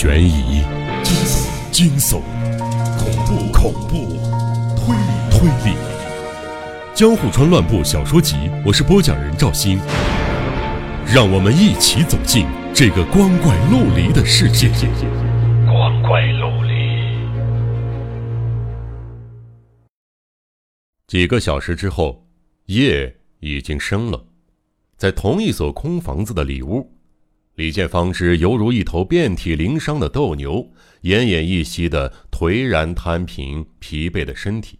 悬疑、惊悚、惊悚恐怖、恐怖、推理、推理，《江户川乱步小说集》，我是播讲人赵鑫，让我们一起走进这个光怪陆离的世界。光怪陆离。几个小时之后，夜已经深了，在同一所空房子的里屋。李建方知犹如一头遍体鳞伤的斗牛，奄奄一息的颓然摊平疲惫的身体，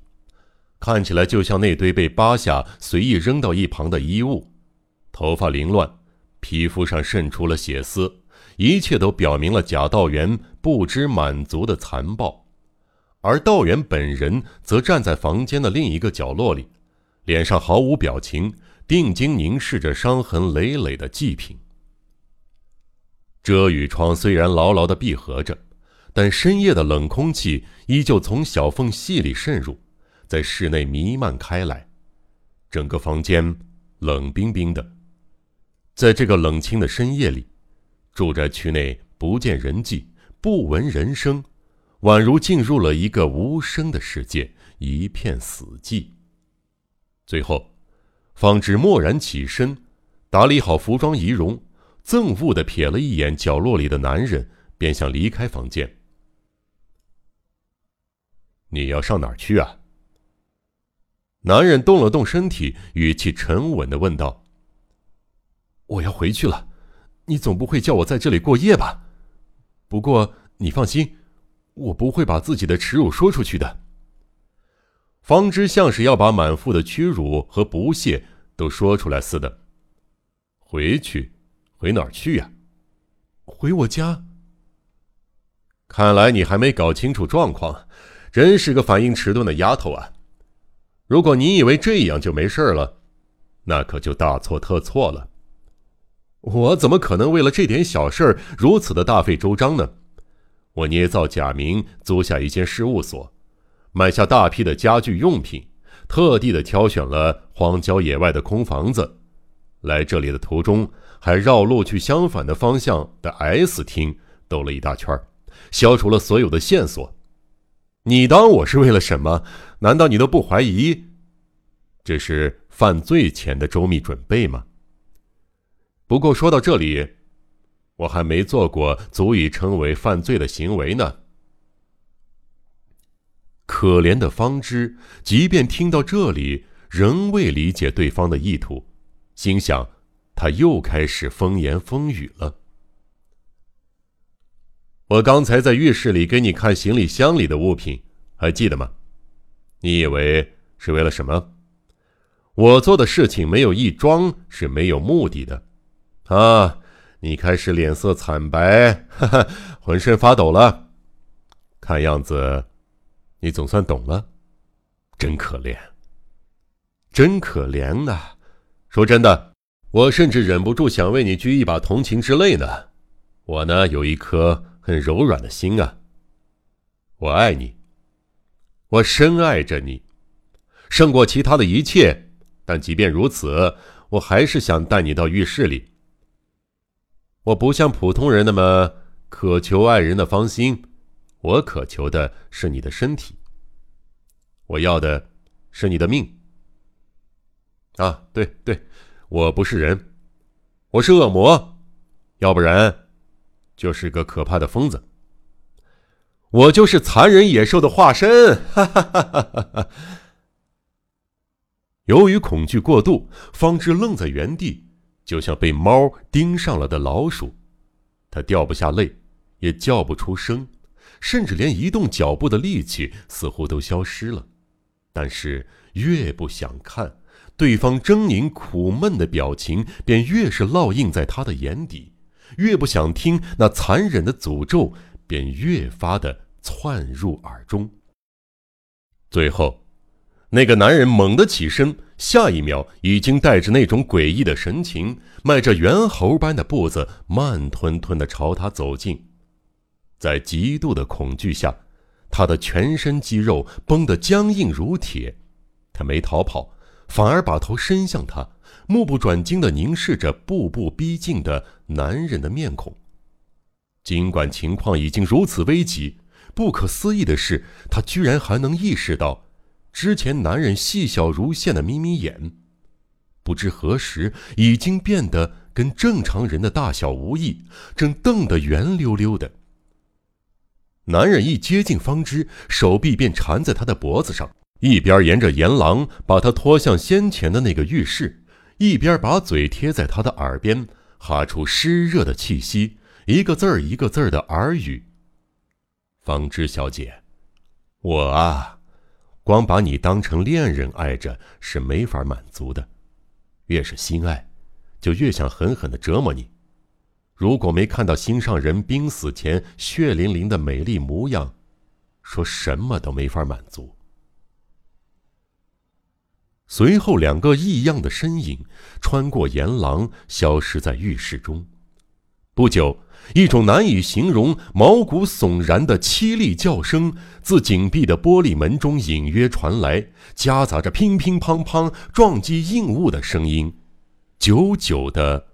看起来就像那堆被扒下随意扔到一旁的衣物。头发凌乱，皮肤上渗出了血丝，一切都表明了贾道元不知满足的残暴。而道元本人则站在房间的另一个角落里，脸上毫无表情，定睛凝视着伤痕累累的祭品。遮雨窗虽然牢牢地闭合着，但深夜的冷空气依旧从小缝隙里渗入，在室内弥漫开来。整个房间冷冰冰的。在这个冷清的深夜里，住宅区内不见人迹，不闻人声，宛如进入了一个无声的世界，一片死寂。最后，方知蓦然起身，打理好服装仪容。憎恶的瞥了一眼角落里的男人，便想离开房间。你要上哪儿去啊？男人动了动身体，语气沉稳的问道：“我要回去了，你总不会叫我在这里过夜吧？不过你放心，我不会把自己的耻辱说出去的。”方知像是要把满腹的屈辱和不屑都说出来似的。回去。回哪儿去呀？回我家。看来你还没搞清楚状况，真是个反应迟钝的丫头啊！如果你以为这样就没事了，那可就大错特错了。我怎么可能为了这点小事如此的大费周章呢？我捏造假名，租下一间事务所，买下大批的家具用品，特地的挑选了荒郊野外的空房子。来这里的途中，还绕路去相反的方向的 S 厅兜了一大圈，消除了所有的线索。你当我是为了什么？难道你都不怀疑这是犯罪前的周密准备吗？不过说到这里，我还没做过足以称为犯罪的行为呢。可怜的方知，即便听到这里，仍未理解对方的意图。心想，他又开始风言风语了。我刚才在浴室里给你看行李箱里的物品，还记得吗？你以为是为了什么？我做的事情没有一桩是没有目的的。啊，你开始脸色惨白，哈哈，浑身发抖了。看样子，你总算懂了。真可怜，真可怜呐！说真的，我甚至忍不住想为你掬一把同情之泪呢。我呢，有一颗很柔软的心啊。我爱你，我深爱着你，胜过其他的一切。但即便如此，我还是想带你到浴室里。我不像普通人那么渴求爱人的芳心，我渴求的是你的身体。我要的是你的命。啊，对对，我不是人，我是恶魔，要不然就是个可怕的疯子。我就是残忍野兽的化身。由于恐惧过度，方知愣在原地，就像被猫盯上了的老鼠。他掉不下泪，也叫不出声，甚至连移动脚步的力气似乎都消失了。但是越不想看。对方狰狞苦闷的表情便越是烙印在他的眼底，越不想听那残忍的诅咒，便越发的窜入耳中。最后，那个男人猛地起身，下一秒已经带着那种诡异的神情，迈着猿猴般的步子，慢吞吞的朝他走近。在极度的恐惧下，他的全身肌肉绷得僵硬如铁，他没逃跑。反而把头伸向他，目不转睛的凝视着步步逼近的男人的面孔。尽管情况已经如此危急，不可思议的是，他居然还能意识到，之前男人细小如线的眯眯眼，不知何时已经变得跟正常人的大小无异，正瞪得圆溜溜的。男人一接近方知，手臂便缠在他的脖子上，一边沿着沿廊把他拖向先前的那个浴室，一边把嘴贴在他的耳边，哈出湿热的气息，一个字儿一个字儿的耳语：“方知小姐，我啊，光把你当成恋人爱着是没法满足的，越是心爱，就越想狠狠的折磨你。”如果没看到心上人濒死前血淋淋的美丽模样，说什么都没法满足。随后，两个异样的身影穿过岩廊，消失在浴室中。不久，一种难以形容、毛骨悚然的凄厉叫声自紧闭的玻璃门中隐约传来，夹杂着乒乒乓乓撞击硬物的声音，久久的。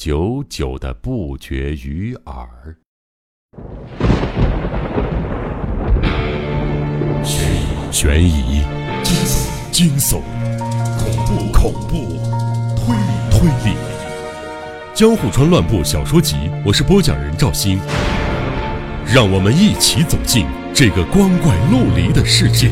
久久的不绝于耳。悬疑、惊悚、恐怖、恐怖、推理、推理，《江户川乱步小说集》，我是播讲人赵鑫，让我们一起走进这个光怪陆离的世界。